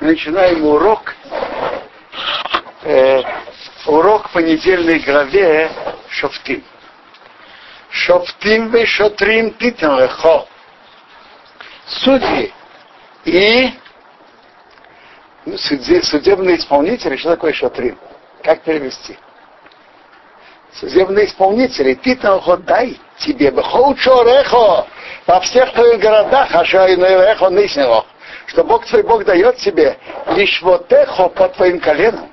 начинаем урок, э, урок по недельной главе Шофтим. Шофтим ве шотрим титен лехо. Судьи и судебные исполнители, что такое шотрим? Как перевести? Судебные исполнители, титен лехо дай тебе бехол чорехо во всех твоих городах, а что и эхо ныснего что Бог твой Бог дает тебе лишь вот эхо по твоим коленам.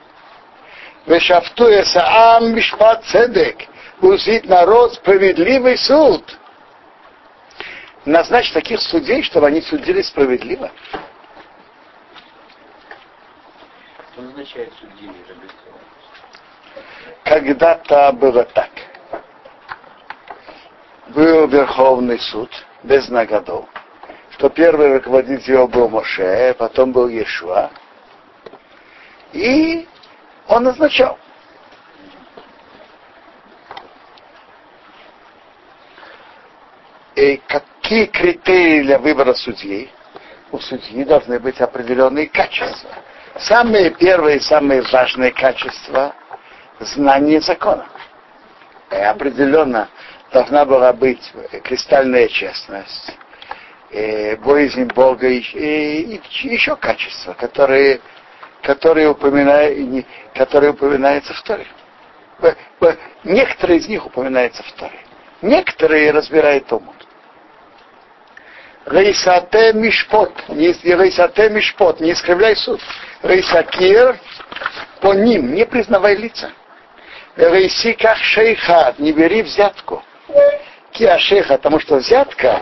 Вешафтуеса ам мишпат цедек. Узит народ справедливый суд. Назначь таких судей, чтобы они судили справедливо. Что означает судьи Когда-то было так. Был Верховный суд без нагодов что первый руководитель его был Моше, потом был Иешуа. И он назначал. И какие критерии для выбора судьи? У судьи должны быть определенные качества. Самые первые, самые важные качества – знание закона. И определенно должна была быть кристальная честность, э, боязнь Бога и, и, и еще качества, которые, которые, упоминают, которые упоминаются в Торе. Некоторые из них упоминаются в Торе. Некоторые разбирает Талмуд. Рейсате мишпот, не, рейсате мишпот, не искривляй суд. Рейсакир по ним, не признавай лица. Рейси как шейхат, не бери взятку. Киашеха, потому что взятка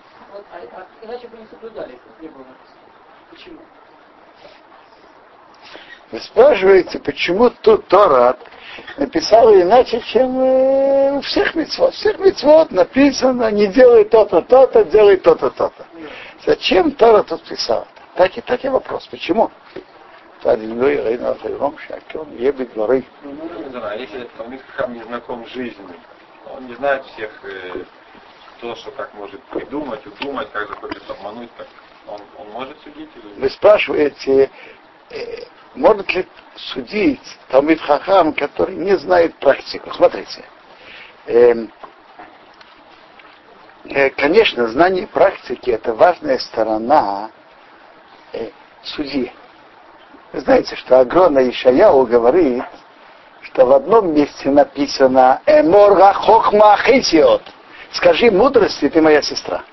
вот, а, а иначе бы не соблюдали, если не было написано. Почему? Вы спрашиваете, почему тут Тора написала иначе, чем э, у всех мецвод. Всех мецвод написано, не делай то-то, то-то, делай то-то, то-то. Зачем Тора тут писала? Так и, так и вопрос. Почему? Если этот не знаком с жизнью, он не знает всех э, то, что как может придумать, удумать, как захочет обмануть, как он, он может судить? Или... Вы спрашиваете, э, может ли судить Талмит Хахам, который не знает практику? Смотрите. Э, э, конечно, знание практики это важная сторона э, судьи. Вы знаете, что Агрона Ишаяу говорит, что в одном месте написано «Эморга хохма хисиот» скажи мудрости, ты моя сестра.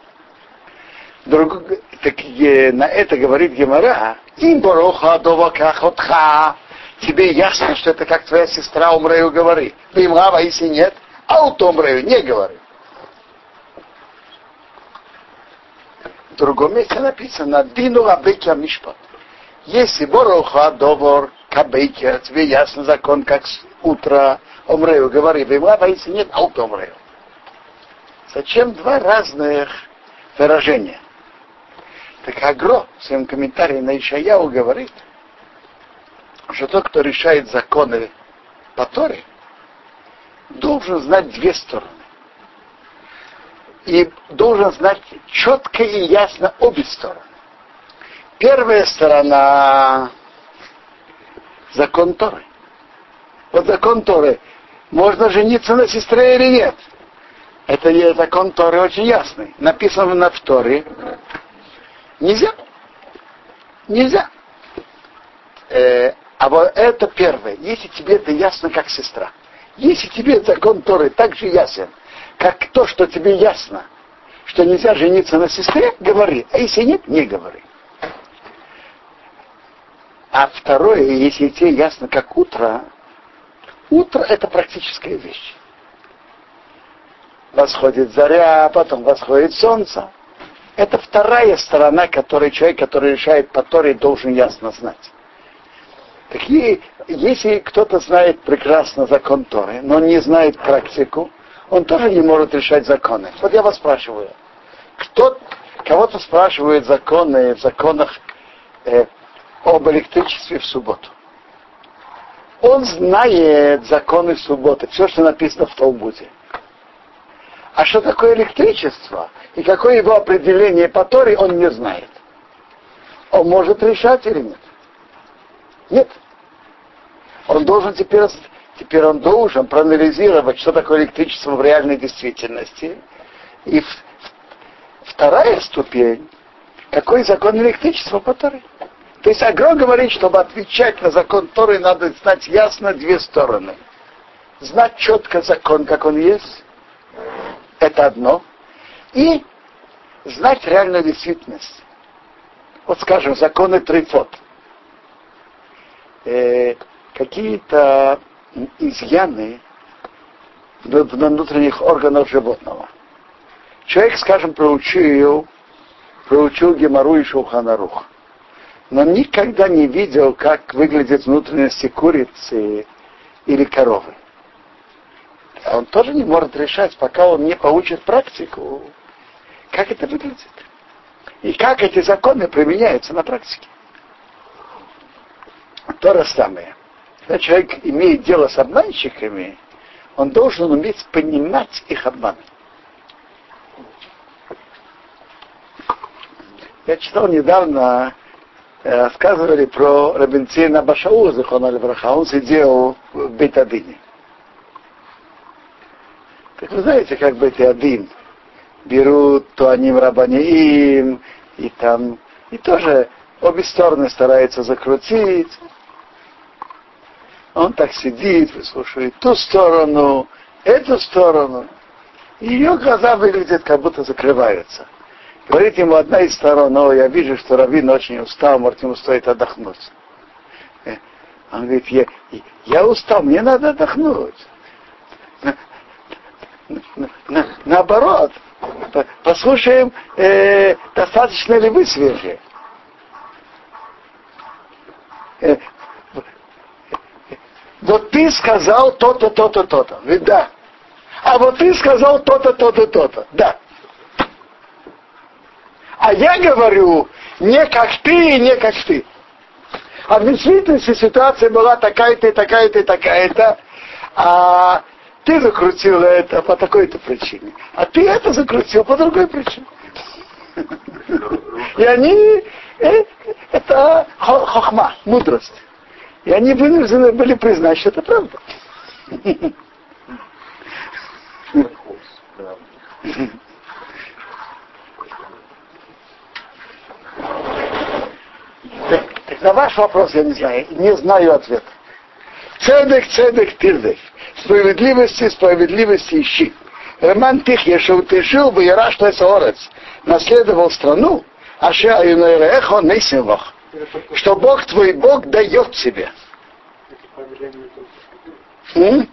Друг, так, э, на это говорит Гемора, им бороха довакахотха. Тебе ясно, что это как твоя сестра умрею говори. Им лава, если нет, аут умрею, не говори. В другом месте написано, дину абейки мишпат. Если бороха довор кабейки, тебе ясно закон, как утро умрею говори. Им лава, если нет, аут умрею. Зачем два разных выражения? Так Агро в своем комментарии на Ишаяу говорит, что тот, кто решает законы по Торе, должен знать две стороны. И должен знать четко и ясно обе стороны. Первая сторона закон Торы. Вот закон Торы. Можно жениться на сестре или нет? Это закон Торы очень ясный. Написано на Торе. Нельзя. Нельзя. Э, а вот это первое. Если тебе это ясно, как сестра. Если тебе закон Торы так же ясен, как то, что тебе ясно, что нельзя жениться на сестре, говори. А если нет, не говори. А второе, если тебе ясно, как утро, утро это практическая вещь восходит заря, потом восходит солнце. Это вторая сторона, которую человек, который решает по Торе, должен ясно знать. Такие, если кто-то знает прекрасно закон Торы, но не знает практику, он тоже не может решать законы. Вот я вас спрашиваю, кто, кого-то спрашивает законы в законах э, об электричестве в субботу. Он знает законы субботы, все, что написано в Талмуде. А что такое электричество и какое его определение по Торе, он не знает. Он может решать или нет? Нет. Он должен теперь, теперь он должен проанализировать, что такое электричество в реальной действительности. И вторая ступень, какой закон электричества по Торе. То есть Агро говорит, чтобы отвечать на закон Торы, надо знать ясно две стороны. Знать четко закон, как он есть, это одно. И знать реальную действительность. Вот скажем, законы Трифот. Э, какие-то изъяны внутренних органах животного. Человек, скажем, проучил, проучил Гемору и Шуханарух но никогда не видел, как выглядят внутренности курицы или коровы. Он тоже не может решать, пока он не получит практику, как это выглядит. И как эти законы применяются на практике. То же самое. Когда человек имеет дело с обманщиками, он должен уметь понимать их обман. Я читал недавно Э, рассказывали про Рабинцина Башау, Захона Левраха, он сидел в Бетадине. Так вы знаете, как Бетадин берут то они Рабаниим, и там, и тоже обе стороны стараются закрутить. Он так сидит, выслушивает ту сторону, эту сторону. И ее глаза выглядят, как будто закрываются. Говорит ему одна из сторон, но я вижу, что Равин очень устал, может, ему стоит отдохнуть. Э, он говорит, я, я устал, мне надо отдохнуть. На, на, на, наоборот, послушаем, э, достаточно ли вы свежие. Э, вот ты сказал то-то, то-то, то-то. да. А вот ты сказал то-то, то-то, то-то. Да. А я говорю не как ты и не как ты. А в действительности ситуация была такая-то такая-то такая-то, а ты закрутил это по такой-то причине, а ты это закрутил по другой причине. И они, э, это хохма, мудрость. И они вынуждены были признать, что это правда. На ваш вопрос я не знаю, не знаю ответа. Цедек, цедек, тирдек. Справедливости, справедливости ищи. Роман тих, если ты жил бы, я что это наследовал страну, а эхо нейсимвах. Что Бог твой Бог дает тебе. М?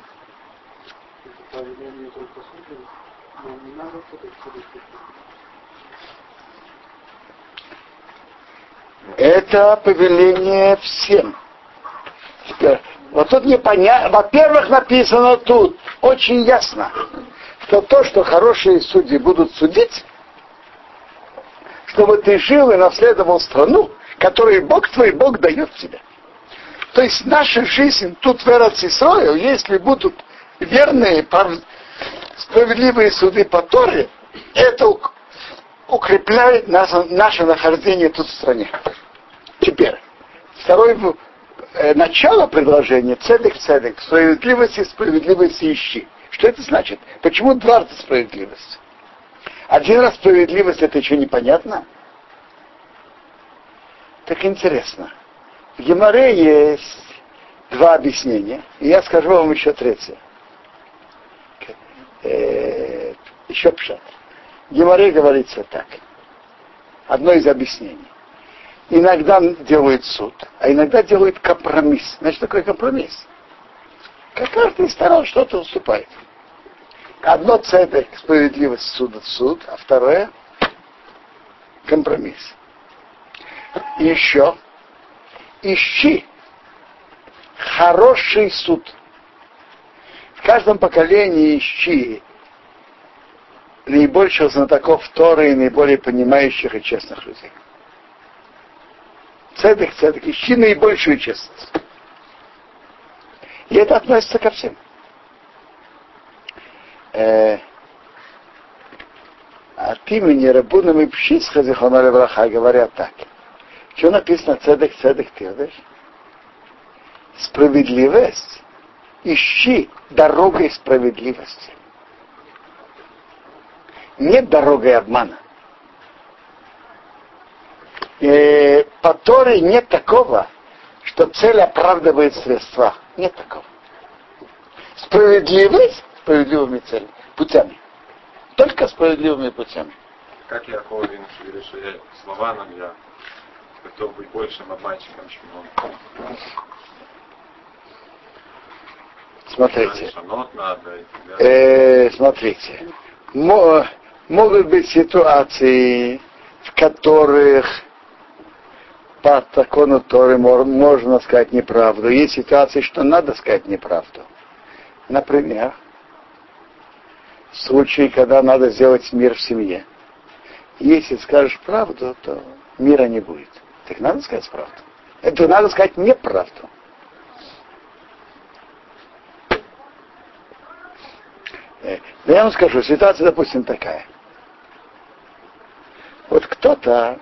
Это повеление всем. Теперь, вот тут непонятно. Во-первых, написано тут очень ясно, что то, что хорошие судьи будут судить, чтобы ты жил и наследовал страну, которую Бог твой Бог дает тебе. То есть наша жизнь тут в Эрцисрою, если будут верные, справедливые суды по Торе, это укрепляет наше, наше нахождение тут в стране. Теперь, второе э, начало предложения, цедек цедек, справедливости, справедливости ищи. Что это значит? Почему два раза справедливость? Один раз справедливость, это еще непонятно? Так интересно. В Геморе есть два объяснения, и я скажу вам еще третье. Э, еще пшат. В Геморе говорится так. Одно из объяснений. Иногда делают суд, а иногда делают компромисс. Значит, такой компромисс. Как каждый сторон что-то уступает. Одно цедек, справедливость суда в суд, а второе компромисс. И еще ищи хороший суд. В каждом поколении ищи наибольших знатоков Торы и наиболее понимающих и честных людей. Цедек, цедек, ищи наибольшую честность. И это относится ко всем. Э, от имени Рабуна и Пшисха Зихона Браха говорят так. Что написано цедек, цедек, ты Справедливость. Ищи дорогой справедливости. Нет дорогой обмана. И по Торе нет такого, что цель оправдывает средства. Нет такого. Справедливость справедливыми целями, путями. Только справедливыми путями. Как Винус говорит, что я слованом я готов быть большим обманщиком, чем он. Смотрите. Э, смотрите. Могут быть ситуации, в которых по закону Торы можно сказать неправду. Есть ситуации, что надо сказать неправду. Например, случай, когда надо сделать мир в семье. Если скажешь правду, то мира не будет. Так надо сказать правду. Это надо сказать неправду. Э, да я вам скажу, ситуация, допустим, такая. Вот кто-то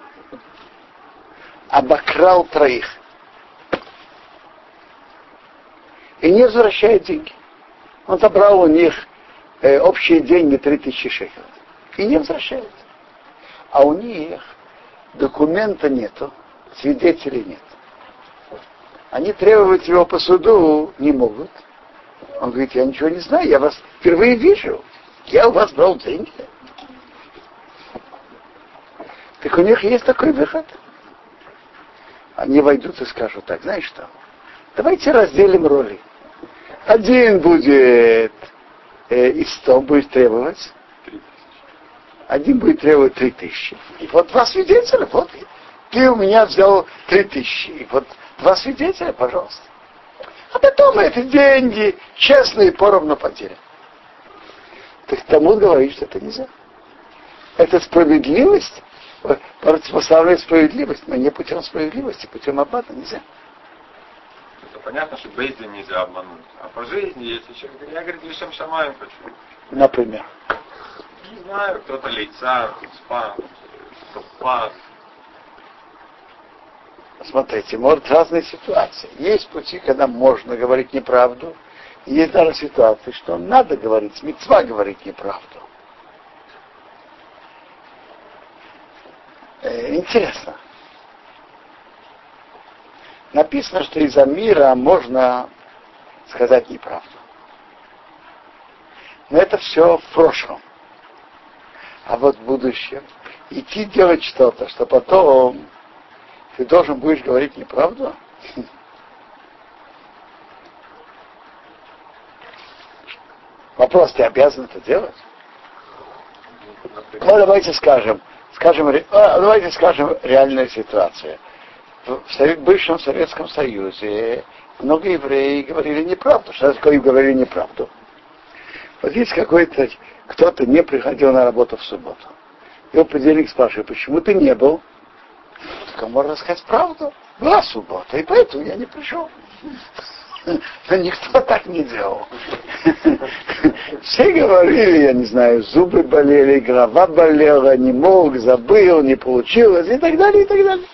обокрал троих и не возвращает деньги. Он забрал у них э, общие деньги 3000 шекелей и не возвращает. А у них документа нету, свидетелей нет. Они требовать его по суду не могут. Он говорит, я ничего не знаю, я вас впервые вижу. Я у вас брал деньги. Так у них есть такой выход. Они войдут и скажут так, знаешь что, давайте разделим роли. Один будет э, и сто будет требовать, один будет требовать три тысячи. И вот два свидетеля, вот ты у меня взял три тысячи, и вот два свидетеля, пожалуйста. А потом эти деньги честные поровну потерян. Так тому говорит, что это нельзя. Это справедливость противопоставляет справедливость, но не путем справедливости, путем обмана нельзя. Это понятно, что Бейзин нельзя обмануть. А по жизни, если человек говорит, я, говорит, лишь шамаем хочу. Например. Не знаю, кто-то лица, спа, спас. Смотрите, может разные ситуации. Есть пути, когда можно говорить неправду, и есть даже ситуации, что надо говорить, мецва говорить неправду. Э, интересно. Написано, что из-за мира можно сказать неправду. Но это все в прошлом. А вот в будущем идти делать что-то, что потом ты должен будешь говорить неправду? Вопрос, ты обязан это делать? Ну, давайте скажем, скажем, а, давайте скажем реальная ситуация. В бывшем Советском Союзе много евреев говорили неправду. Что такое говорили неправду? Вот есть какой-то, кто-то не приходил на работу в субботу. Его понедельник спрашивает, почему ты не был? Так можно сказать правду. Была суббота, и поэтому я не пришел. Никто так не делал. Все говорили, я не знаю, зубы болели, голова болела, не мог, забыл, не получилось и так далее, и так далее.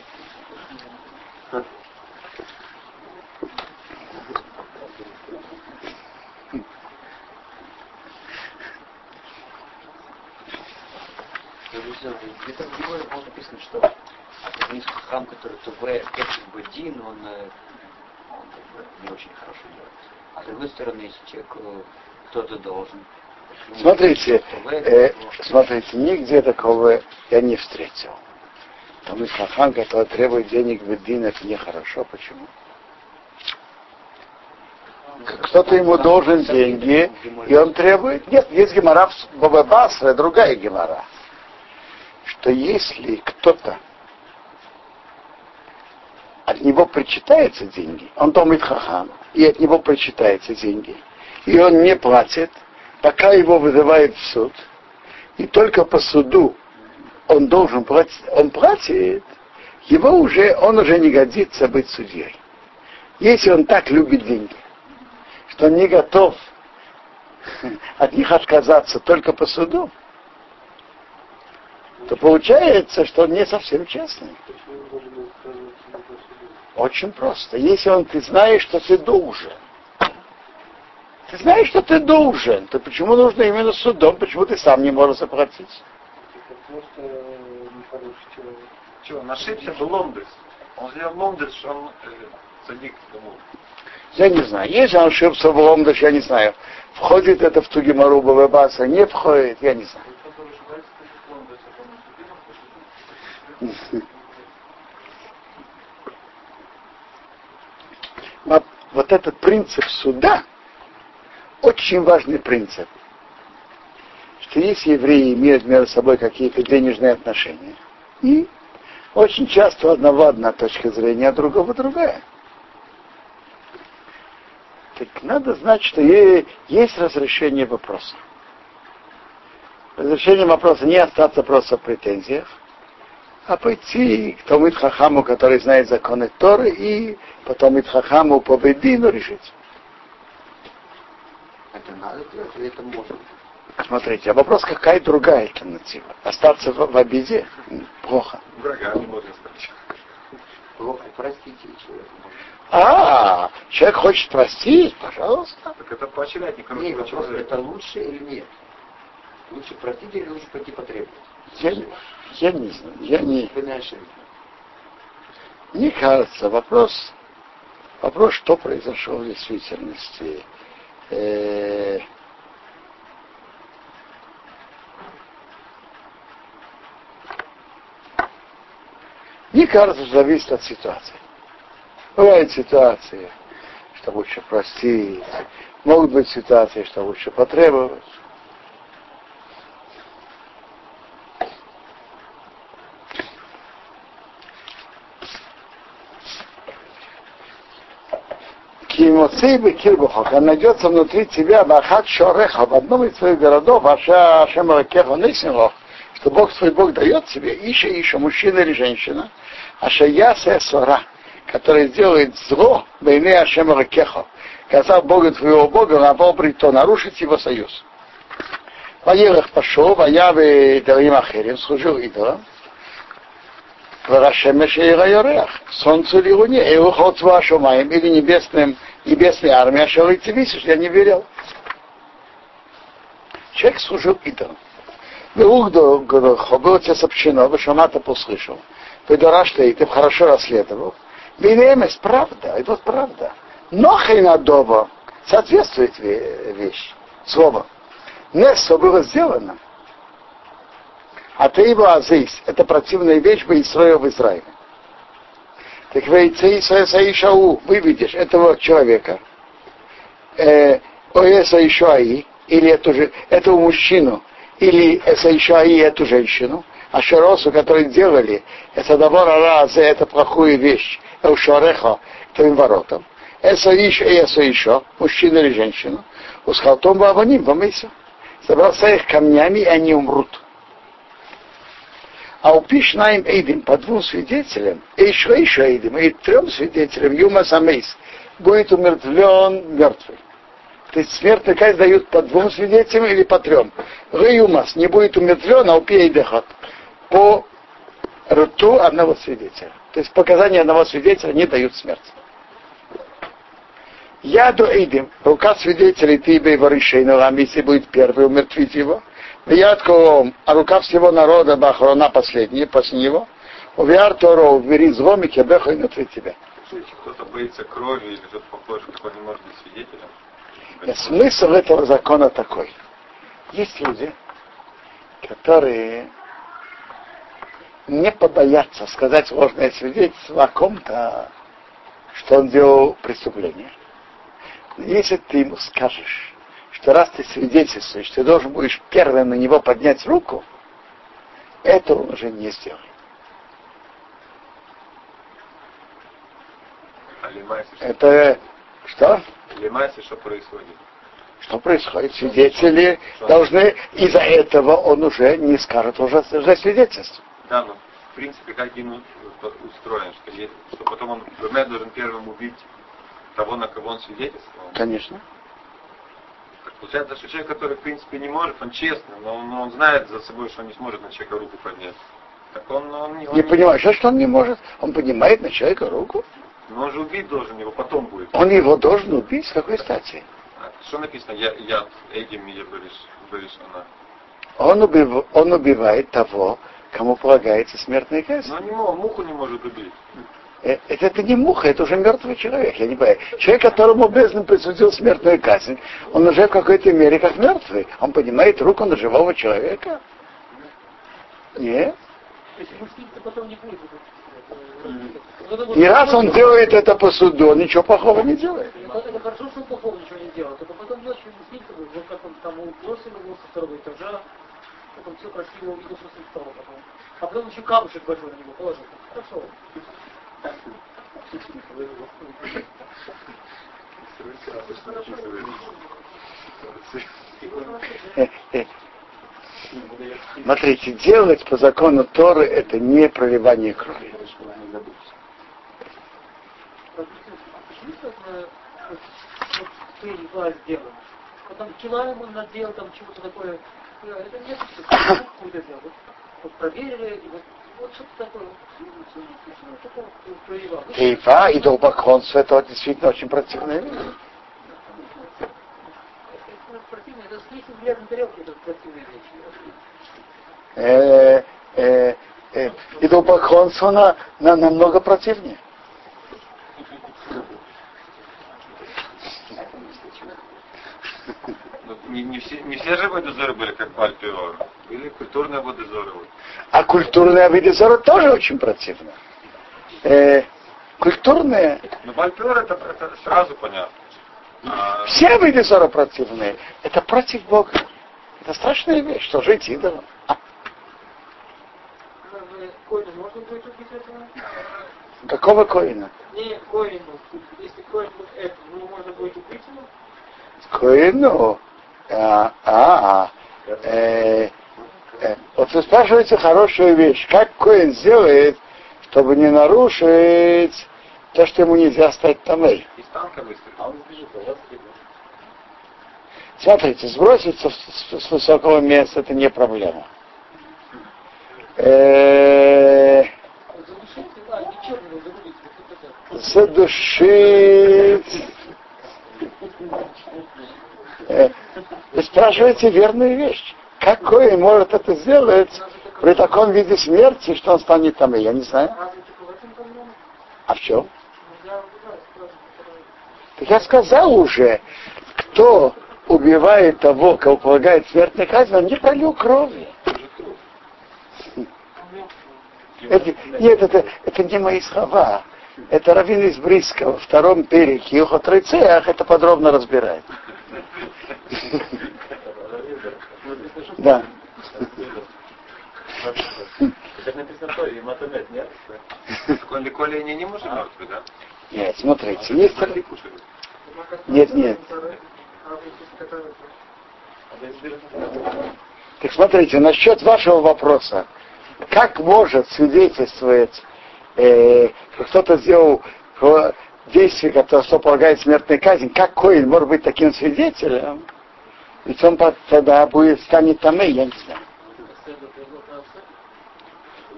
Где-то в было написано, что храм, который Туве, Кесик Бадин, он, он не очень хорошо делает. А с другой стороны, если человек кто-то должен. Смотрите, э, смотрите, нигде такого я не встретил. Там есть хахан, который требует денег в Бедин, это нехорошо. Почему? Кто-то ему должен деньги, и он требует. Нет, есть гемора в Бабабасра, другая гемора что если кто-то от него причитается деньги, он думает хахам, и от него прочитаются деньги, и он не платит, пока его вызывают в суд, и только по суду он должен платить, он платит, его уже, он уже не годится быть судьей. Если он так любит деньги, что он не готов от них отказаться только по суду, то получается, что он не совсем честный. Очень просто. Если он, ты знаешь, что ты должен, ты знаешь, что ты должен, то почему нужно именно судом, почему ты сам не можешь заплатить? Что, он ошибся, был ломдес. Он сделал ломдес, что он э, садик. Я не знаю. Если он ошибся в ломдеш, я не знаю. Входит это в Тугимару Бабаса, не входит, я не знаю. Вот этот принцип суда очень важный принцип. Что если евреи имеют между собой какие-то денежные отношения, и очень часто у одного одна точка зрения, а другого другая. Так надо знать, что есть разрешение вопроса. Разрешение вопроса не остаться просто в претензиях, а пойти к тому Хахаму, который знает законы Торы, и потом Хахаму по Бедину решить. Это надо делать или это можно? Смотрите, а вопрос, какая другая альтернатива? Остаться в, в обиде? Плохо. Врага не можно сказать. Плохо, простите человека. А, человек хочет простить, пожалуйста. Так это поощрять не Нет, вопрос, человека. это лучше или нет? Лучше простить или лучше пойти потребовать? Я, я не знаю, я не, Вы не ошиблись. не кажется. Вопрос, вопрос, что произошло в действительности. Э, Мне кажется, что зависит от ситуации. Бывают ситуации, что лучше простить. Могут быть ситуации, что лучше потребовать. Кимоцей бы кирбухок, он найдется внутри тебя бахат шореха в одном из своих городов, аша ашем ракеха нысимох, что Бог свой Бог дает тебе, ища, ища, мужчина или женщина, аша ясе сора, который сделает зло войны Ашема Ракеха, сказав Бога твоего Бога, навал брито, нарушить его союз. Ваелах пошел, ваявы Дарим Ахерим, служил идолам, Варашемеш и Райорех, солнцу или луне, и уход вашу моим, или небесным, небесной армии, а видишь, я не верил. Человек служил идолам. Беугдо, было тебе сообщено, вы шамата послышал. Ты дорашли, и ты хорошо расследовал. Бенемес, правда, это вот правда. Но хайнадово соответствует вещь, слово. Несо было сделано. А ты его азис, это противная вещь бы Исраил в Израиле. Так вейцы Исаишау, выведешь этого человека, э, Оеса Ишуаи, или эту же, этого мужчину, или Эса Ишуаи, эту женщину, а Шаросу, которые делали, это добора раза, это плохую вещь, Элшореха, к твоим воротам. Иш и Эса Ишо, мужчина или женщина, усхалтом Бабаним, помыся. Забрался их камнями, и они умрут. А упишь на им Эйдим по двум свидетелям, и еще еще Эйдим, и трем свидетелям, Юма Самейс, будет умертвлен мертвый. То есть смертный казнь дают по двум свидетелям или по трем. Реюмас не будет умертвлен, а упей дехат. По рту одного свидетеля. То есть показания одного свидетеля не дают смерти. Я до Эйдим, рука свидетелей ты и воришейного, а если будет первый умертвить его. Ядко, а рука всего народа Бахрона последняя, после него. Увяр Торо, убери зло, Микебеха и внутри тебя. Кто-то боится крови или что-то похожее, такой не может быть свидетелем. И смысл этого закона такой. Есть люди, которые не побоятся сказать ложное свидетельство о ком-то, что он делал преступление. Но если ты ему скажешь, что раз ты свидетельствуешь, ты должен будешь первым на него поднять руку, это он уже не сделает. Это Что? Лемайся, что происходит? Что происходит? Свидетели должны, из-за этого он уже не скажет уже за свидетельство. Да, но в принципе, как Дин устроен, что, есть, что потом он Бемет должен первым убить того, на кого он свидетельствовал. Конечно. Получается, что человек, который в принципе не может, он честный, но он, он знает за собой, что он не сможет на человека руку поднять. Так он, он, он Не не понимаю, что, что он не может? Он поднимает на человека руку. Но он же убить должен его, потом будет. Он его должен убить, с какой стати? А Что написано? Я, я Эдим я говоришь, она. Он, убив, он убивает того, кому полагается смертная казнь. Но не мог, муху не может убить. Э, Это, это не муха, это уже мертвый человек, я не понимаю. Человек, которому Бездна присудил смертную казнь, он уже в какой-то мере как мертвый. Он поднимает руку на живого человека. Нет. И раз он делает это по суду, он ничего плохого не делает. Ну, это хорошо, что он плохого ничего не делал. Только потом ночью мстить, вот как он там бросил его со второго этажа, потом все красиво увидел, что со второго потом. А потом еще камушек большой на него положил. Хорошо. Смотрите, делать по закону Торы это не проливание крови. Почему так э, вот, вот ты была сделана? Вот там кила ему надел, там чего-то такое. Это что какую-то. Вот, вот проверили, и вот, вот и долбоконство это действительно очень противная вещь. Э, э, и долбоконство на, на, намного противнее. Ну, Не, не, все, не все же водозоры были как Бальпиор. Были культурные водозоры. А культурная видезора тоже очень противна. Э, культурная, Но Бальпиор это, это сразу понятно. А, все видезора противные. Это против Бога. Это страшная вещь, что жить идолом. Коину можно будет убить этого? Какого коина? Не, Коину. Если Коин будет это, ну можно будет убить его? Коину. А, а, а. Э, э, вот вы спрашиваете хорошую вещь. Как Коин сделает, чтобы не нарушить то, что ему нельзя стать тамей? из танка выстрелил. А а у вас видно. Смотрите, сброситься с, с высокого места это не проблема. Э, Задушить? Вы спрашиваете верную вещь. Какой может это сделать при таком виде смерти, что он станет там? Я не знаю. А в чем? Так я сказал уже, кто убивает того, кого полагает смертная казнь, он не пролил крови. Это, нет, это, это не мои слова. Это Равин из Бриска во втором переке Юхот Рыцеях это подробно разбирает. Да. Так написано в Торе, Матамет, нет? Коли они не может мертвый, да? Нет, смотрите, есть... Нет, нет. А то Так смотрите, насчет вашего вопроса. Как может свидетельствовать, э, кто-то сделал действие, которое что полагает смертной казнь, как Коин может быть таким свидетелем? Ведь он тогда будет, станет там я не знаю.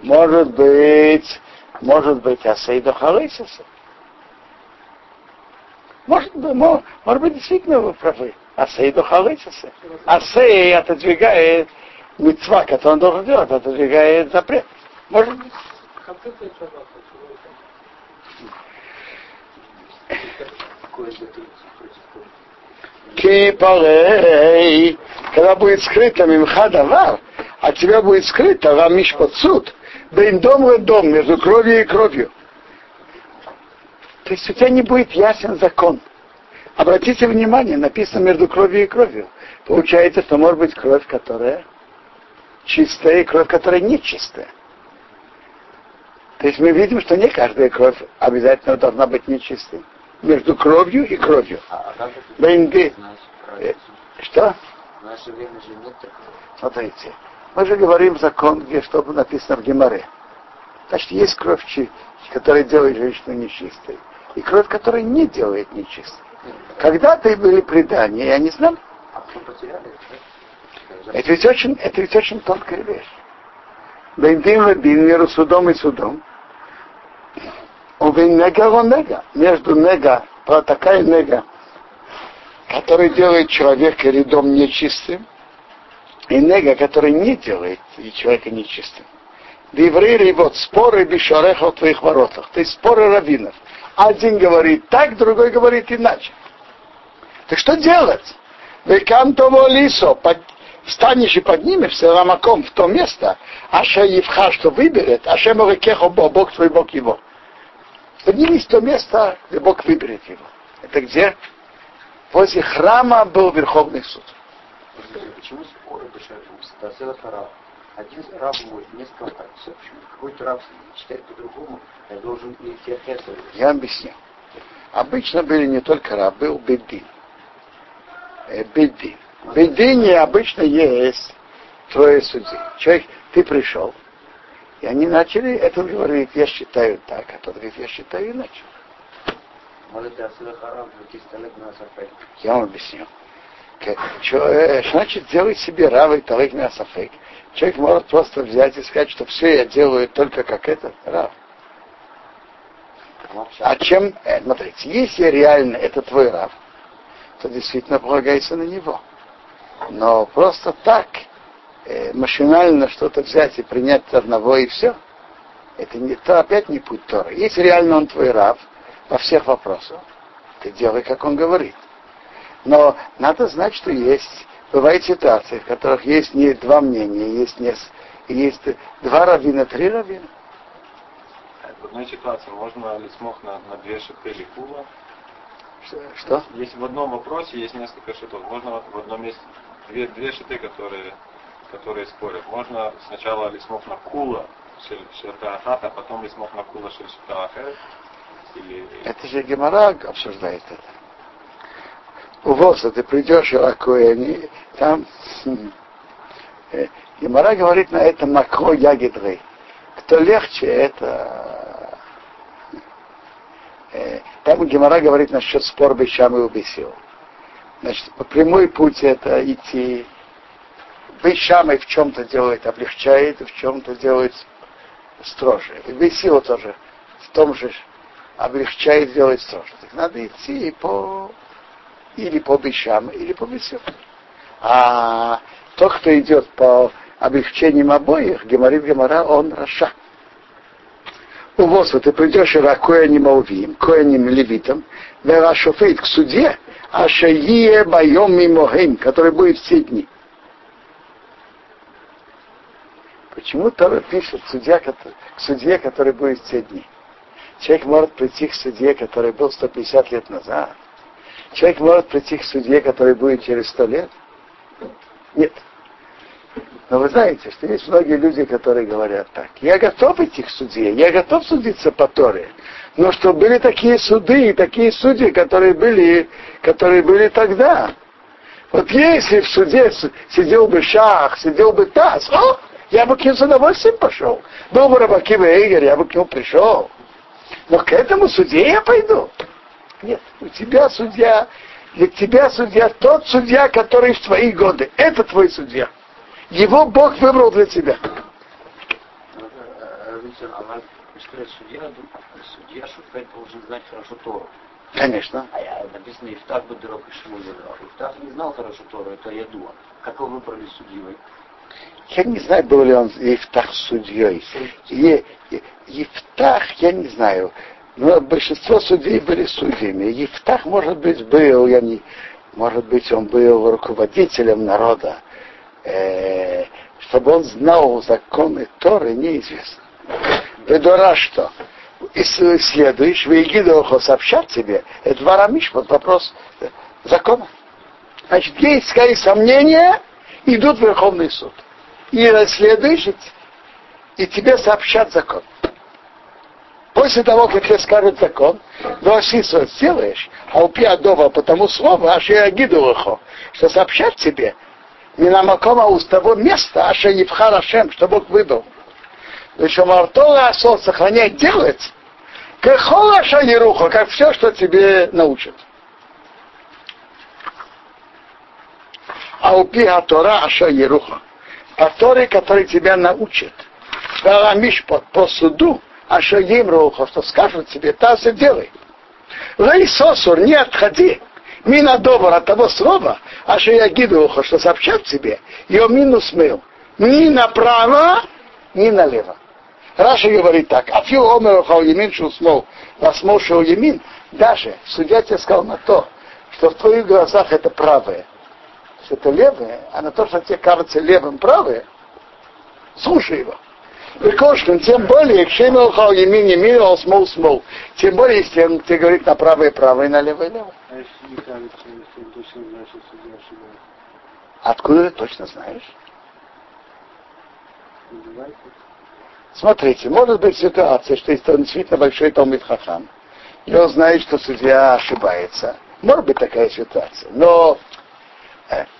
Может быть, может быть, Асейда Халейсиса. Может быть, мо- может быть, действительно вы правы. Асейда Халейсиса. Асей отодвигает мецва, который он должен делать, отодвигает запрет. Может быть. Концепция шаббата. Какое готовится против Торе? Кипарей, когда будет скрыто мимха давар, а тебя будет скрыто вам мишпот суд, бен дом и дом, между кровью и кровью. То есть у тебя не будет ясен закон. Обратите внимание, написано между кровью и кровью. Получается, что может быть кровь, которая чистая, и кровь, которая нечистая. То есть мы видим, что не каждая кровь обязательно должна быть нечистой. Между кровью и кровью. А, а Бенди. Э, Что? В наше время же нет. Смотрите, мы же говорим закон, где что написано в Геморе. Значит, есть кровь, которая делает женщину нечистой, и кровь, которая не делает нечистой. Когда-то были предания, я не знаю, А это, ведь очень, это ведь очень тонкая вещь. Бендим между судом и судом. Увен нега во нега. Между нега, такая нега, который делает человека рядом нечистым, и нега, который не делает человека нечистым. Диврей вот споры бишареха в твоих воротах. То есть споры раввинов. Один говорит так, другой говорит иначе. Так что делать? Векантово лисо, встанешь и поднимешься рамаком в то место, аша евха, что выберет, аша морекехо Бог твой, Бог его. Поднимись в то место, где Бог выберет его. Это где? Возле храма был Верховный суд. Почему Хара? Один раб мне сказал так, какой-то раб читает по-другому, я должен идти Хесер. Я объясню. Обычно были не только раб, был бедин. Э, Бедин. В бедине обычно есть трое судей. Человек, ты пришел, и они начали, это говорит, я считаю так, а тот говорит, я считаю иначе. Я вам объясню. Э, Значит, делать себе равый талик на сафек. Человек может просто взять и сказать, что все я делаю только как этот рав. А чем, э, смотрите, если реально это твой рав, то действительно полагается на него. Но просто так, э, машинально что-то взять и принять одного и все, это не, то опять не путь Тора. Если реально он твой рав во всех вопросах, ты делай, как он говорит. Но надо знать, что есть, бывают ситуации, в которых есть не два мнения, есть, не, есть два раввина, три раввина. В одной ситуации можно ли смог на, на две шипы или кула. Что? Если в одном вопросе есть несколько шитов, можно в одном месте две, две шиты, которые, которые спорят. Можно сначала ли смог на кула шита ахата, а потом ли смог на кула шита ахет. Или... Это же Гемора обсуждает это. У Воса ты придешь, Иракуэни, там э, Гемора говорит на этом Макро Ягидры. Кто легче, это... э, Там Гемора говорит насчет спор Бешам и Убесил. Значит, по прямой пути это идти. Бешам и в чем-то делает, облегчает, и в чем-то делает строже. И Бесил тоже в том же облегчает, делает строже. Так надо идти по или по бешам, или по бесам. А тот, кто идет по облегчениям обоих, геморит гемора, он раша. У вас вот ты придешь ира коэним аувим, коэним левитам, вера шофейт к суде, а шаие байом мимохим, который будет все дни. Почему Тора пишет судья, к судье, который будет все дни? Человек может прийти к судье, который был 150 лет назад. Человек может прийти к судье, который будет через 100 лет. Нет. Но вы знаете, что есть многие люди, которые говорят так. Я готов идти к судье, я готов судиться по Торе. Но что были такие суды и такие судьи, которые были, которые были тогда. Вот если в суде сидел бы Шах, сидел бы Тас, о, я бы к нему с удовольствием пошел. Был бы Рабакива Игорь, я бы к нему пришел. Но к этому суде я пойду. Нет, у тебя судья, для тебя судья тот судья, который в твои годы. Это твой судья. Его Бог выбрал для тебя. Она сказать, судья, Шуфет должен знать хорошо Тору. Конечно. А я написано, Ифтах бы дорог и Шмуль Ифтах не знал хорошо Тору, это я думал. Как его выбрали судьей? Я не знаю, был ли он Ефтах судьей. Е, Ефтах, я не знаю. Но большинство судей были судьями. Ефтах, может быть, был, я не, может быть, он был руководителем народа. Э, чтобы он знал законы Торы, неизвестно. Бедора что? Исследуешь, Вегидохо сообщат тебе, это варамиш, вот вопрос закона. Значит, есть, скорее, сомнения, идут в Верховный суд. И расследуешь, и тебе сообщат закон. После того, как тебе скажут закон, Васисо сделаешь, а упи адова по тому слову, аж я гиду что сообщат тебе, не на макома у того места, аж не в хорошем, что Бог выбрал. Еще Мартола Асол сохранять делать, как холоша не руха, как все, что тебе научат. А упи Тора Аша Еруха. По Торе, который тебя научит. Миш по суду, Аша Емруха, что скажут тебе, та все делай. Лей сосур, не отходи. Мина добр от того слова, а что я гидуха, что сообщат тебе, ее минус мыл. Ни направо, ни налево. Раша говорит так, а фил омер емин шусмол, насмол шел емин, даже судья тебе сказал на то, что в твоих глазах это правое, что это левое, а на то, что тебе кажется левым правое, слушай его. Векошкин, тем более, к шемел хау емин емин, ол смол смол. Тем более, если он тебе говорит на правое правое, на левое левое. А если не кажется, если он точно знает, что судья ошибается? Откуда ты точно знаешь? Смотрите, может быть ситуация, что если он действительно большой Талмит Хахам, и он знает, что судья ошибается. Может быть такая ситуация. Но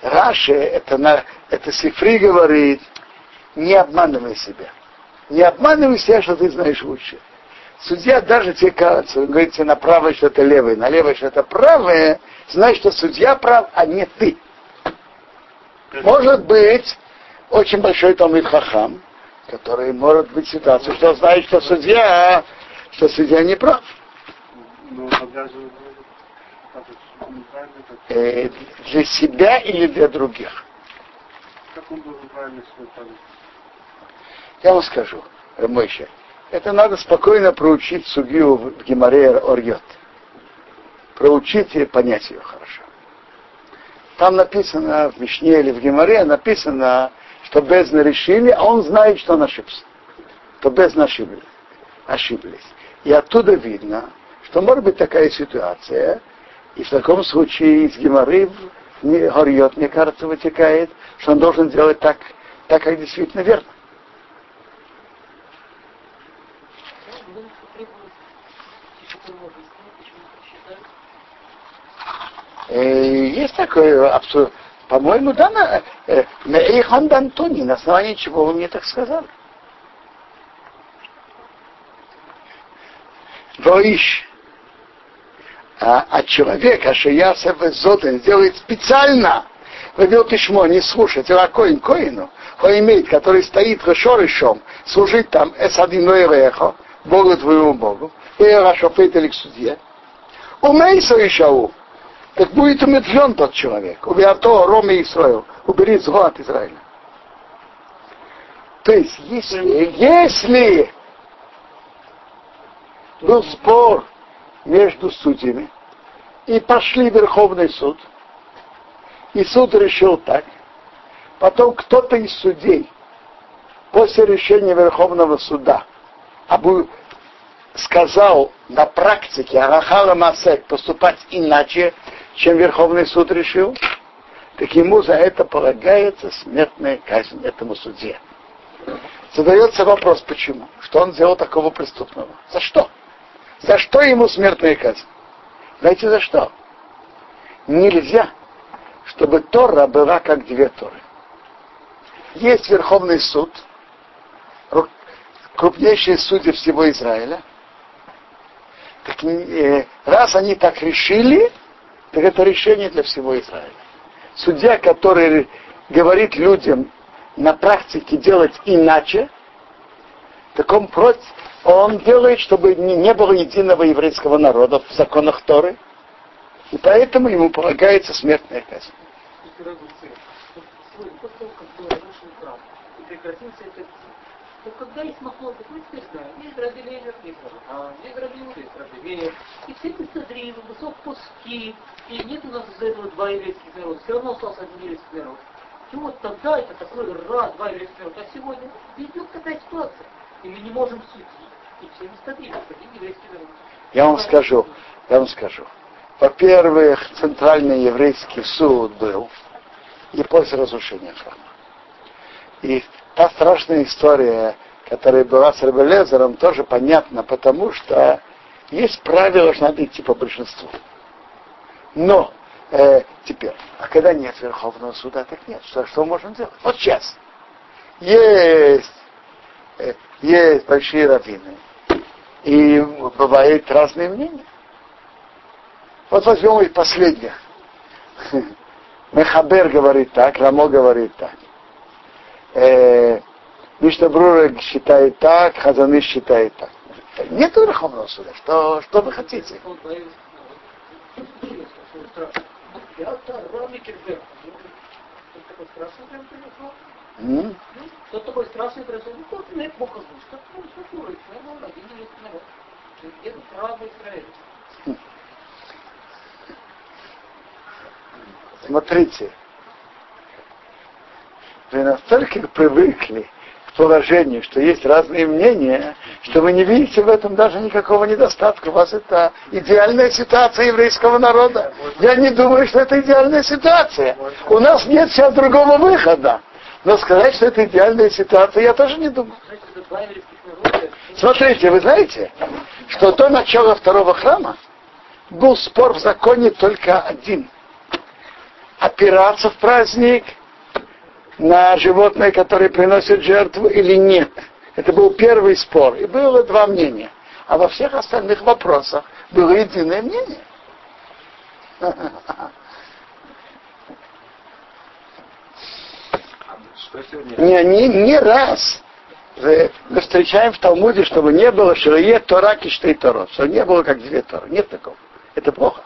Раши, это, на, это Сифри говорит, не обманывай себя. Не обманывай себя, что ты знаешь лучше. Судья даже тебе кажется, он говорит тебе направо, что это левое, налево, что это правое, знай, что судья прав, а не ты. Может быть, очень большой Талмит Хахам, который может быть ситуация, что знает, что судья, что судья не прав. Но обязан как это, неправильно, как, Э, для себя или для других. как он должен правильно память. Я вам скажу, Мойша, это надо спокойно проучить судью в Геморе Орьот. Проучить и понять ее хорошо. Там написано в Мишне или в Геморе, написано, что бездны решили, а он знает, что он ошибся. То бездны ошиблись. ошиблись. И оттуда видно, что может быть такая ситуация, и в таком случае из Геморы не- Горьет, мне кажется, вытекает, что он должен делать так, так как действительно верно. Э, Есть такое, абсу- по-моему, да, на э, Мейхан Дантони, на основании чего вы мне так сказали. Воиш. А, а человек, а Шиясев Зотен делает специально, вывел письмо, не слушать, а коин коину, имеет, который стоит решом, служить там, эс один эхо, Богу твоему Богу, и Рашофет или к судье. Умейся и шау, так будет умертвен тот человек. Убиато Роме Исраил. Убери зло от Израиля. То есть, если, если был спор между судьями, и пошли в Верховный суд, и суд решил так, потом кто-то из судей после решения Верховного суда обу- сказал на практике Арахала Масек поступать иначе, чем Верховный суд решил, так ему за это полагается смертная казнь этому судье. Задается вопрос, почему? Что он сделал такого преступного? За что? За что ему смертная казнь? Знаете, за что? Нельзя, чтобы Тора была как две Торы. Есть Верховный суд, ру- крупнейшие судьи всего Израиля. Так, э, раз они так решили, так это решение для всего Израиля. Судья, который говорит людям на практике делать иначе, так он против, он делает, чтобы не, было единого еврейского народа в законах Торы, и поэтому ему полагается смертная казнь. Вот когда есть махлокот, мы теперь знаем, есть лежат, есть ради а, есть есть ради Вея, и все мы садрим, высок пуски, и нет у нас из-за этого два еврейских народа, все равно остался один еврейский народ. И вот тогда это такой раз, два еврейских народа, а сегодня идет такая ситуация, и мы не можем судить, Я вам скажу, я вам скажу. Во-первых, центральный еврейский суд был и после разрушения храма. И та страшная история, которая была с Рабелезером, тоже понятно, потому что есть правило, что надо идти по большинству. Но э, теперь, а когда нет Верховного суда, так нет. Что, что можем делать? Вот сейчас. Есть, э, есть большие раввины. И бывают разные мнения. Вот возьмем из последних. Мехабер говорит так, Рамо говорит так. Э, Мишна Брура считает так, Хазаны считает так. Нет Верховного суда. Что, что вы хотите? Что такое страшный произошел? Ну, как плохо слушать. Как ну, что курить? Ну, один есть народ. Где право Израиля? Смотрите, вы настолько привыкли к положению, что есть разные мнения, что вы не видите в этом даже никакого недостатка. У вас это идеальная ситуация еврейского народа. Я не думаю, что это идеальная ситуация. У нас нет сейчас другого выхода. Но сказать, что это идеальная ситуация, я тоже не думаю. Смотрите, вы знаете, что до начала второго храма был спор в законе только один. Опираться в праздник на животное, которое приносит жертву или нет. Это был первый спор. И было два мнения. А во всех остальных вопросах было единое мнение. Не, не, не раз мы встречаем в Талмуде, чтобы не было ширие Тора киштей Торо, что не было как две Торы. Нет такого. Это плохо.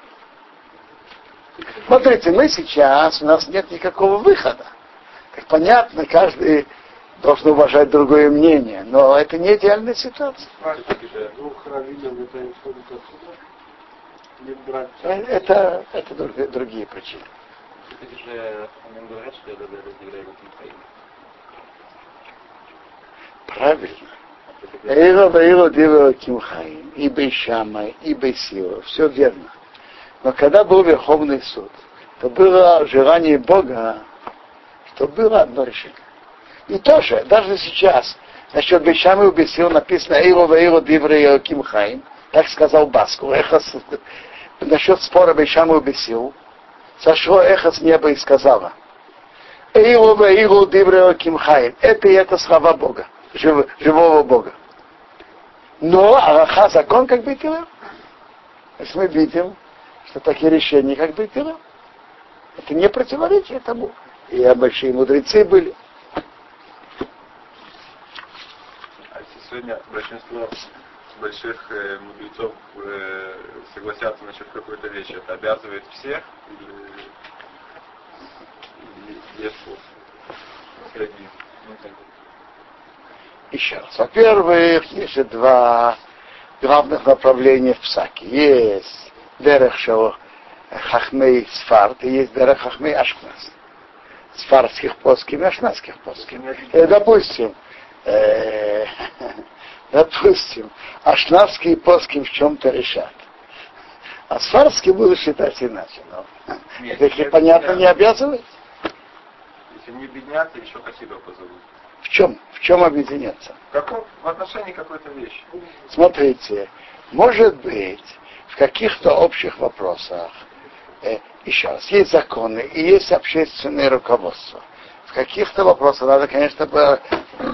Смотрите, мы сейчас, у нас нет никакого выхода. Так понятно, каждый должен уважать другое мнение, но это не идеальная ситуация. Это, это другие, причины. Все-таки же он говорят, что это евреи Правильно. Эйро Ваиро Дива Кимхаим, и Бейшама, и Бейсила, все верно. Но когда был Верховный суд, то было желание Бога, что было одно решение. И тоже, даже сейчас, насчет Бейшама и Бейсила написано Эйро Ваиро Дива Кимхаим, так сказал Баску, Эхос, насчет спора Бейшама и Бейсил, сошло эхо с неба и сказала, Эйро Ваиро Дива Кимхаим, это и это слова Бога жив, живого Бога. Но Араха закон как быть То есть мы видим, что такие решения как быть Это не противоречие тому. И большие мудрецы были. А если сегодня большинство больших э, мудрецов э, согласятся насчет какой-то вещи, это обязывает всех или, или есть средний? Ну, еще раз. Во-первых, есть два главных направления в Псаке. Есть Дерех Шо Хахмей Сфарт и есть Дерех Хахмей Ашкнас. Сфарских плоским и ашнадских плоским. Э, допустим, э, допустим, ашнадские плоским в чем-то решат. А сфарские будут считать иначе. Но Нет, это, понятно, не обязывает. Если не бедняться, еще хасидов позовут. В чем? В чем объединяться? Каков, в отношении какой-то вещи. Смотрите, может быть, в каких-то общих вопросах, э, еще раз, есть законы и есть общественное руководство. В каких-то вопросах надо, конечно,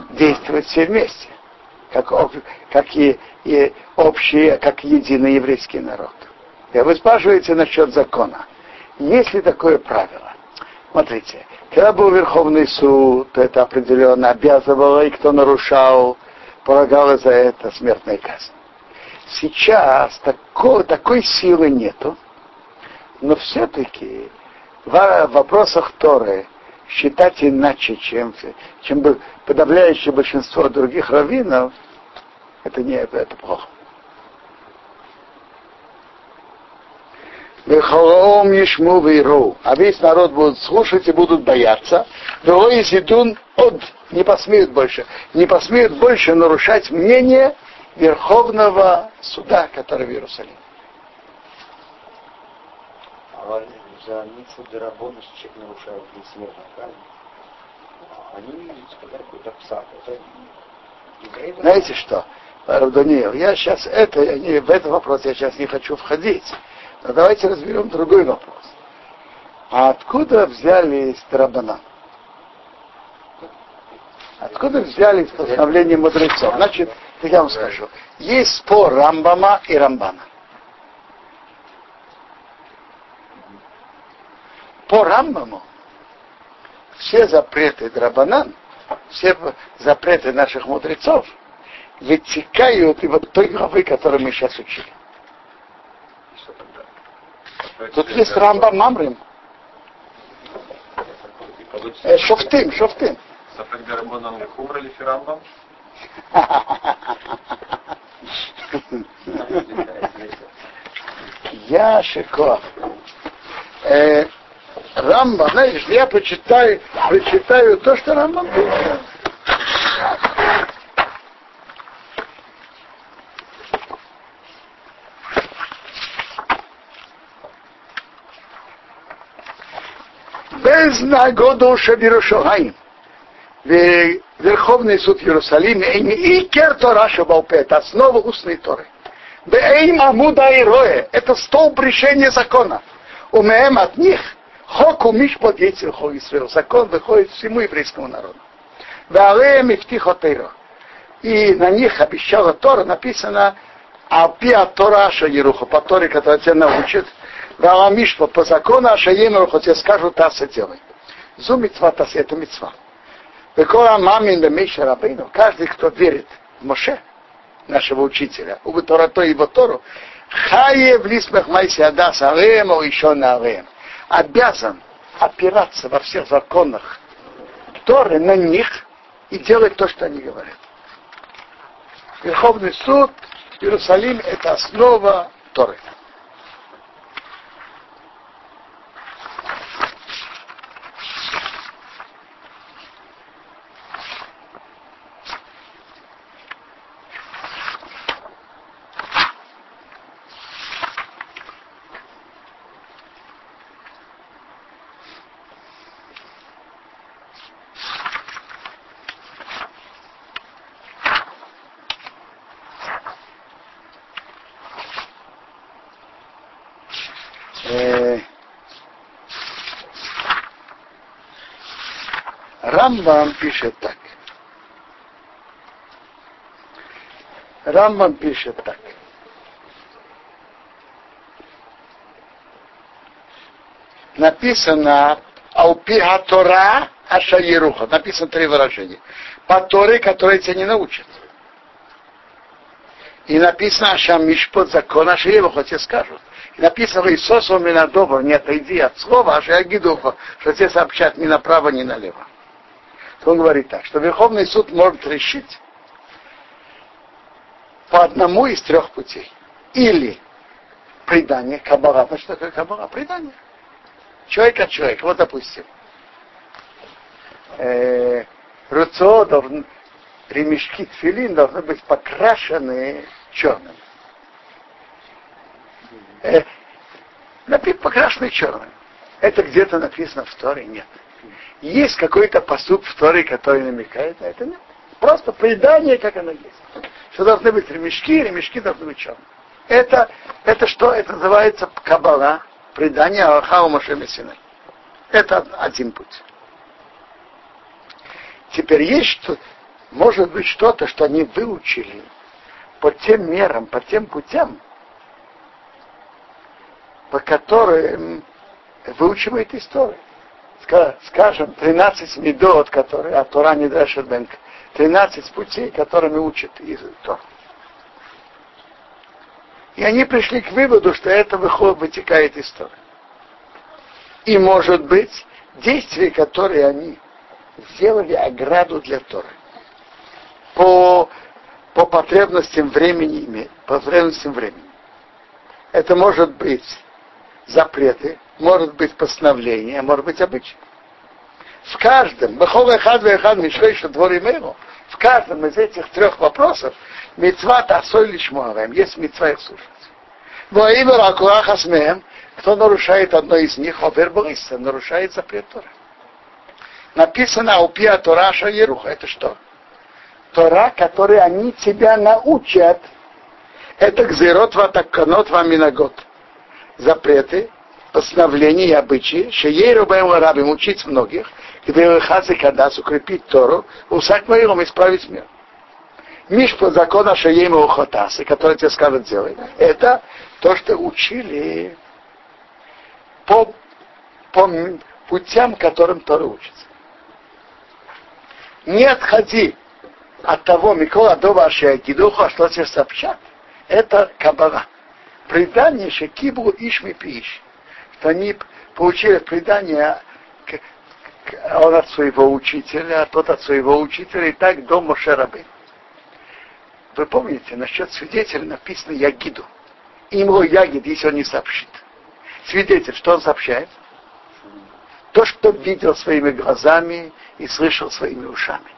действовать все вместе, как, как и, и общий, как единый еврейский народ. И вы спрашиваете насчет закона. Есть ли такое правило? Смотрите, когда был Верховный суд, это определенно обязывало, и кто нарушал, полагалось за это смертная казнь. Сейчас такой, такой силы нету, но все-таки в вопросах Торы считать иначе, чем, чем подавляющее большинство других раввинов, это не это плохо. Вехолом Ешму Вейру. А весь народ будет слушать и будут бояться. Вело Изидун от не посмеют больше, не посмеют больше нарушать мнение Верховного суда, который в Иерусалиме. А за Митсу Дарабона человек нарушает смертную казнь. Они сказали какой-то пса. Знаете что, Даниил, я сейчас это, я не, в этот вопрос я сейчас не хочу входить. Но давайте разберем другой вопрос. А откуда взяли Страбана? Откуда взяли постановление мудрецов? Значит, я вам скажу. Есть спор Рамбама и Рамбана. По Рамбаму все запреты Драбанан, все запреты наших мудрецов вытекают из вот той главы, которую мы сейчас учили. Тут есть э, э, Рамбам Мамрим. Э, шофтым, шофтым. Сафек Дарабонан Лехумра или Фирамбам? Я шико. Рамба, знаешь, я прочитаю, прочитаю то, что Рамба. пишет. Без нагоду Шабирушалаим. Верховный суд Иерусалима и Кертора Шабалпе, это основа устной Торы. Бейм Амуда и Роэ, это столб решения закона. Умеем от них Хоку Мишпот Ецельхо Исраил. Закон выходит всему еврейскому народу. Ваалеем и Птихотейро. И на них обещала Тора, написано Алпиа Тора Аша Еруха, по Торе, которая тебя научит. Ваала Мишпот, по закону Аша Емеруха, тебе скажут, таса делай. Зу митцва таса, это митцва. Векора мамин Миша Рабейну, каждый, кто верит в Моше, нашего учителя, у Торато и Тору, Хае в лисмах майси адас арем, еще на арем. Обязан опираться во всех законах Торы на них и делать то, что они говорят. Верховный суд, Иерусалим – это основа Торы. Рамбам пишет так. Рамбам пишет так. Написано Алпиха Тора Ашаеруха. Написано три выражения. По Торе, которые тебя не научат. И написано Ашам Мишпот закон Ашаеруха, тебе скажут. И написано Иисусу Минадова, не отойди от слова, Ашаягидуха, что тебе сообщат ни направо, ни налево он говорит так, что Верховный суд может решить по одному из трех путей. Или предание, кабала. Ну что такое кабала? Предание. Человек от человека. Вот, допустим, э, руцо должен, ремешки тфилин должны быть покрашены черным. Э, покрашены черным. Это где-то написано в Торе? Нет. Есть какой-то посуд в Торе, который намекает на это? Нет. Просто предание, как оно есть. Что должны быть ремешки, ремешки должны быть черные. Это, это что? Это называется кабала, предание Аллаха Машем Синай. Это один путь. Теперь есть что, может быть что-то, что они выучили по тем мерам, по тем путям, по которым выучивает история скажем, 13 медот, которые от Тора не Бенк, 13 путей, которыми учат из Тора. И они пришли к выводу, что это выход, вытекает из Торы. И, может быть, действия, которые они сделали ограду для Торы. По, по потребностям времени, по потребностям времени. Это может быть запреты, может быть постановление, а может быть обычай. В каждом, в каждом из этих трех вопросов мецва тасой лишь есть мецва их слушать. Воимер акуахасмеем, кто нарушает одно из них, овербалиса, нарушает запрет Тора. Написано Аупия Тораша Еруха. Это что? Тора, который они тебя научат, это гзерот ватаканот ваминагот. Запреты, постановления и обычаи, шеей рубаем рабим учить многих, где хасы кадас укрепить Тору, усак моим исправить мир. Миш по закону шеем ухотасы, который тебе скажет делай, это то, что учили по, по путям, которым Тора учится. Не отходи от того Микола до вашей Гидуха, что тебе сообщат. Это кабала. Предание Шекибу Ишми Пиш. Что они получили предание он от своего учителя, а тот от своего учителя, и так до Мошерабы. Вы помните, насчет свидетеля написано Ягиду. Ему Ягид, если он не сообщит. Свидетель, что он сообщает? То, что видел своими глазами и слышал своими ушами.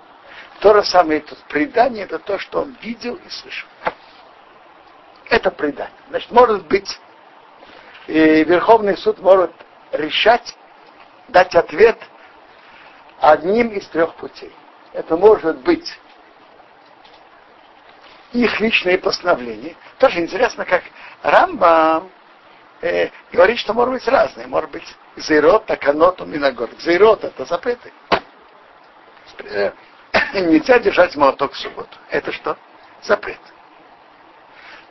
То же самое тут предание, это то, что он видел и слышал. Это предание. Значит, может быть, и Верховный суд может решать, дать ответ одним из трех путей. Это может быть их личные постановления. Тоже интересно, как Рамбам э, говорит, что может быть разные. Может быть, зейрот, таканот, минагор. Зейрот это запреты. Э, нельзя держать молоток в субботу. Это что? Запрет.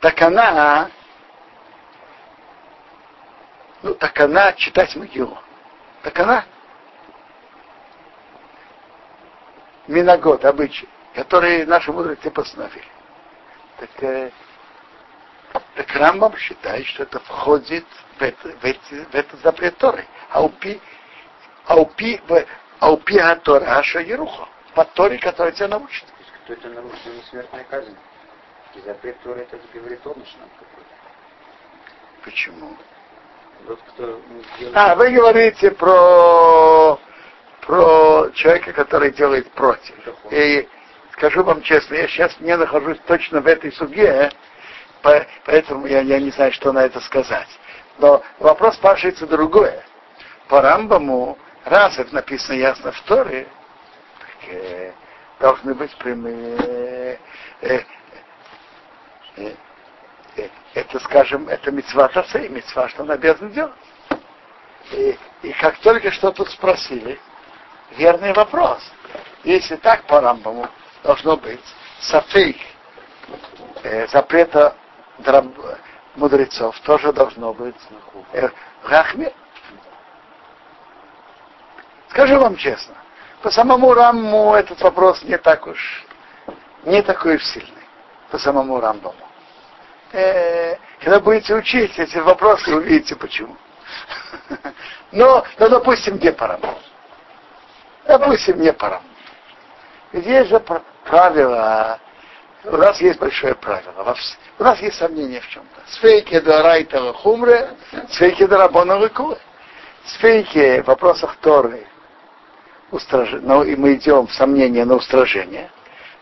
Так она, ну, так она читать могилу. Так она миногод, обычай, которые наши мудрецы постановили. Так, э, так Рамбам считает, что это входит в, это, в, эти, в этот запрет Торы. Аупи, аупи, аупи Гатора Аша Ерухо по Торе, которая тебя научит. Кто это нарушил, смертная казнь. И запрет Торы это говорит он нам какой-то. Почему? Тот, кто делает... А, вы говорите про, про человека, который делает против. И скажу вам честно, я сейчас не нахожусь точно в этой суде, поэтому я, я не знаю, что на это сказать. Но вопрос спрашивается другое. По Рамбаму, раз это написано ясно в Торе, э, должны быть прямые. Э, это, скажем, это мецва тацы, мецва, что он обязан делать. И, и как только что тут спросили, верный вопрос. Если так по Рамбаму должно быть, сафейк, э, запрета драб, мудрецов тоже должно быть э, рахме. Скажу вам честно, по самому Рамму этот вопрос не так уж, не такой сильный. По самому Рамбаму. Э, когда будете учить эти вопросы, увидите почему. Но, ну, допустим, не по Рамбаму. Допустим, не по Рамбаму. Ведь есть же правило, у нас есть большое правило. У нас есть сомнения в чем-то. Сфейки до райта хумре, сфейки до рабона выкулы. Сфейки в вопросах Торы устраж... ну, и мы идем в сомнение на устражение,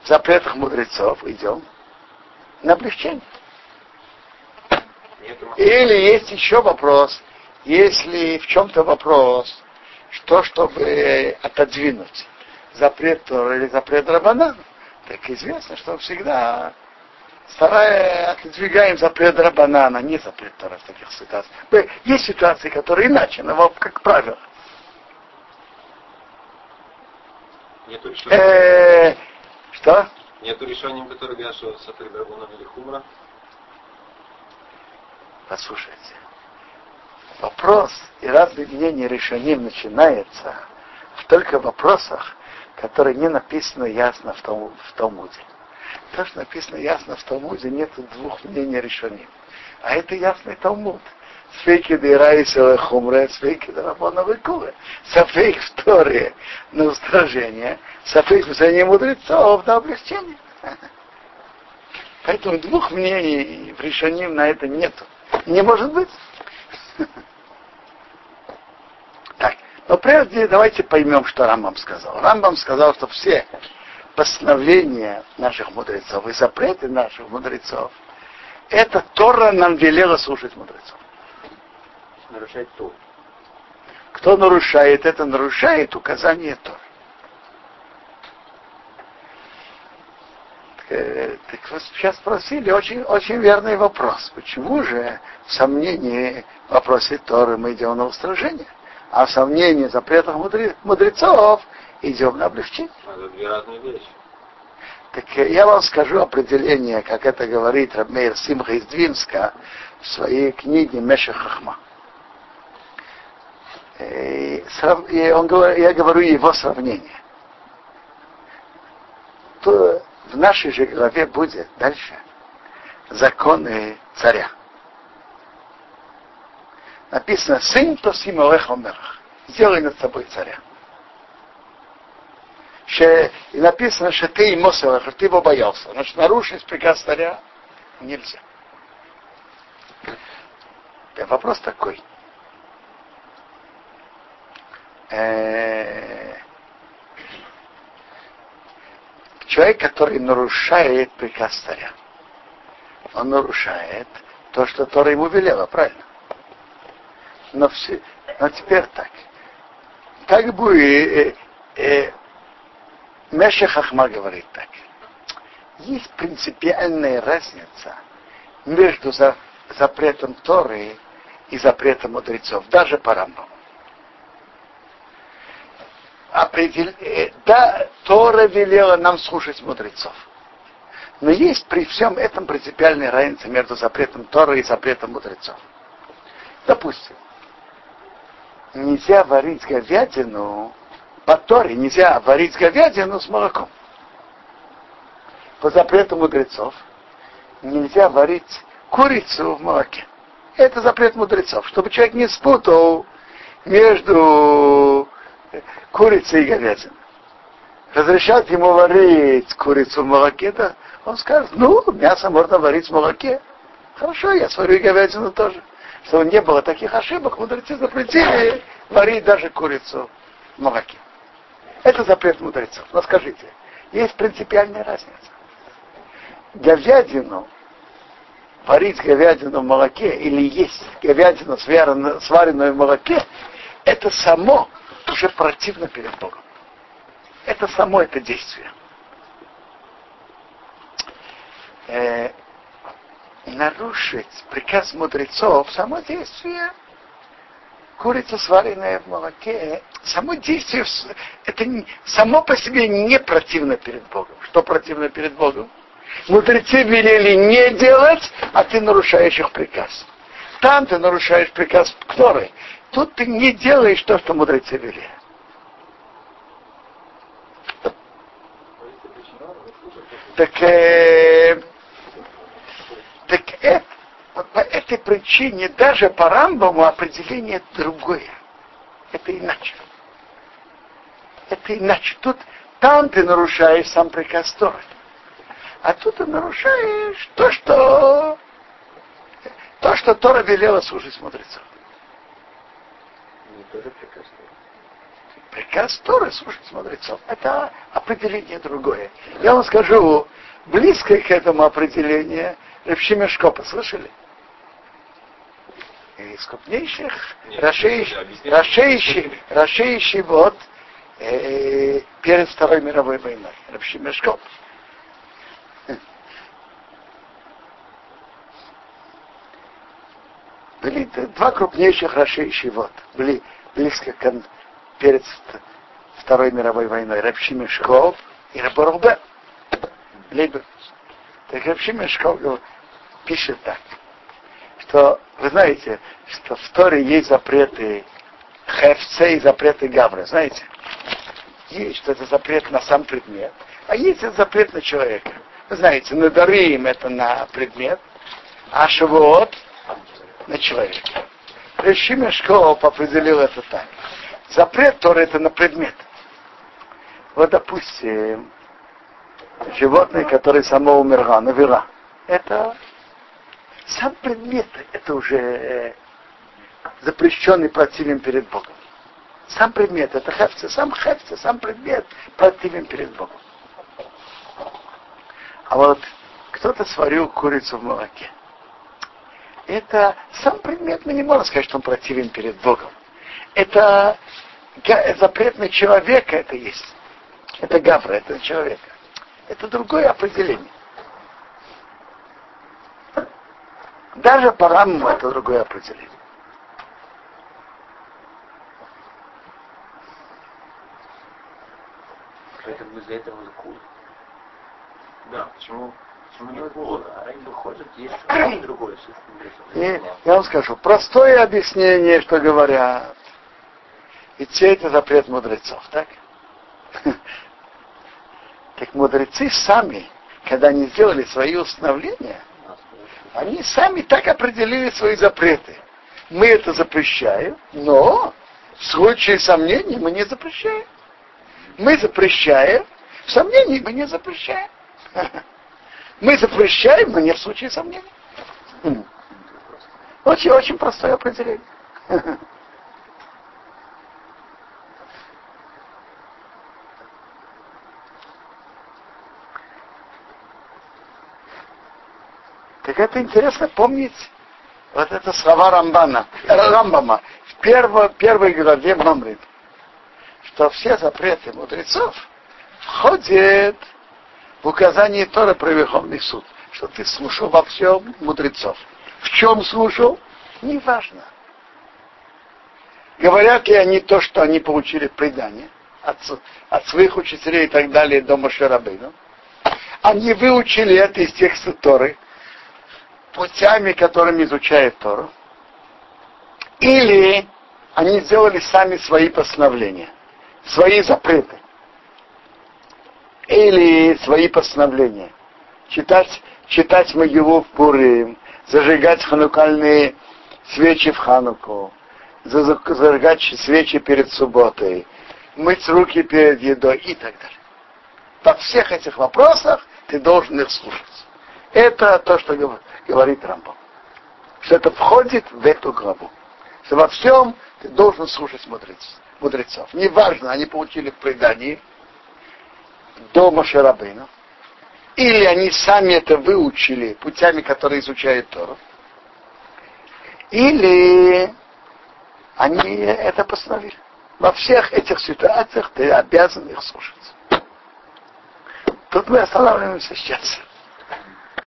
в запретах мудрецов идем на облегчение. Или есть еще вопрос, если в чем-то вопрос, что чтобы отодвинуть запрет Тора или запрет Рабана, так известно, что всегда старая отодвигаем запрет Рабанана, не запрет Тора в таких ситуациях. Есть ситуации, которые иначе, но как правило. Нету решения. Э, что? Нету решения, которые говорят, что Драбуна или Хумра. Послушайте. Вопрос и разные мнения решением начинается в только вопросах, которые не написаны ясно в, том, в Талмуде. То, что написано ясно в Талмуде, нет двух мнений решений. А это ясный Талмуд. Сфейки дырайся хумре, сфейки дарабона выкувы. Сафейк в Торе на устражение, сафейк в зрении мудрецов на облегчение. Поэтому двух мнений в решении на это нету. Не может быть. Так, но прежде давайте поймем, что Рамбам сказал. Рамбам сказал, что все постановления наших мудрецов и запреты наших мудрецов, это Тора нам велела слушать мудрецов нарушать Тору. Кто нарушает это, нарушает указание Тор. э, так вы сейчас спросили очень, очень верный вопрос. Почему же в сомнении в вопросе Торы мы идем на устражение, а в сомнении запретов мудрецов идем на облегчение? Это две разные вещи. Так я вам скажу определение, как это говорит Рабмейр Симха из Двинска в своей книге Меша Хахма. И он, я говорю его сравнение. То в нашей же главе будет дальше законы царя. Написано, сын то симолех сделай над собой царя и написано, что ты ему что ты его боялся. Значит, нарушить приказ царя нельзя. Вопрос такой. Э, человек, который нарушает приказ царя, он нарушает то, что Тора ему велела, правильно? Но, все, но теперь так. Как бы э, э, Меша Хахма говорит так. Есть принципиальная разница между за, запретом Торы и запретом мудрецов, даже по Рамбаму. Определ... Э, да, Тора велела нам слушать мудрецов. Но есть при всем этом принципиальная разница между запретом Торы и запретом мудрецов. Допустим, нельзя варить говядину по Торе нельзя варить говядину с молоком. По запрету мудрецов нельзя варить курицу в молоке. Это запрет мудрецов, чтобы человек не спутал между курицей и говядиной. Разрешат ему варить курицу в молоке, да, он скажет, ну, мясо можно варить в молоке. Хорошо, я сварю и говядину тоже. Чтобы не было таких ошибок, мудрецы запретили варить даже курицу в молоке. Это запрет мудрецов. Но скажите, есть принципиальная разница. Говядину, варить говядину в молоке или есть говядину, сваренную в молоке, это само уже противно перед Богом. Это само это действие. Э, нарушить приказ мудрецов, само действие курица, сваренная в молоке, само действие, это само по себе не противно перед Богом. Что противно перед Богом? Мудрецы велели не делать, а ты нарушаешь их приказ. Там ты нарушаешь приказ Торы. Тут ты не делаешь то, что мудрецы велели. Так, э, так это, по этой причине даже по Рамбаму определение другое. Это иначе. Это иначе. Тут там ты нарушаешь сам приказ Торы. А тут ты нарушаешь то, что то, что Тора велела служить мудрецов. Тоже приказ Торы. Приказ Торы слушать мудрецов. Это определение другое. Я вам скажу, близко к этому определению Ревшимешкопа, слышали? из крупнейших расшеющий вот э, перед Второй мировой войной. Рабши Мешков. Были два крупнейших расшеющих вот. Были близко к, перед Второй мировой войной. Рабши Мешков и Раборубе. Так Рабши Мешков пишет так что вы знаете, что в Торе есть запреты хефце и запреты гавры, знаете? Есть, что это запрет на сам предмет, а есть это запрет на человека. Вы знаете, на дарим это на предмет, а шавуот на человека. Решим Шкоп определил это так. Запрет Торы это на предмет. Вот, допустим, животное, которое само умерло, навера. Это сам предмет это уже э, запрещенный противен перед Богом. Сам предмет это хефце, сам хефце, сам предмет противен перед Богом. А вот кто-то сварил курицу в молоке это сам предмет, мы не можем сказать, что он противен перед Богом. Это запрет на человека это есть. Это гавра, это человека. Это другое определение. Даже по раму это другое определение. Поэтому из-за этого лакуна. Да, почему? Есть другое И я вам скажу, простое объяснение, что говорят. И все это запрет мудрецов, так? Так мудрецы сами, когда они сделали свои установления, они сами так определили свои запреты. Мы это запрещаем, но в случае сомнений мы не запрещаем. Мы запрещаем, в сомнении мы не запрещаем. Мы запрещаем, но не в случае сомнений. Очень-очень простое определение. Так это интересно помнить вот это слова Рамбана, Рамбама в первой, первой главе Мамрит, что все запреты мудрецов входят в указание Тора про Верховный суд, что ты слушал во всем мудрецов. В чем слушал? Неважно. Говорят ли они то, что они получили в предании от, от своих учителей и так далее до Машарабейну? Они выучили это из текста Торы, путями, которыми изучают Тору, или они сделали сами свои постановления, свои запреты, или свои постановления. Читать, читать Могилу в Пурим, зажигать ханукальные свечи в Хануку, зажигать свечи перед субботой, мыть руки перед едой и так далее. Во всех этих вопросах ты должен их слушать. Это то, что говорит Рамбам. Что это входит в эту главу. Что во всем ты должен слушать мудрецов. мудрецов. Неважно, они получили в предании до Машарабейна, или они сами это выучили путями, которые изучают Тору, или они это постановили. Во всех этих ситуациях ты обязан их слушать. Тут мы останавливаемся сейчас.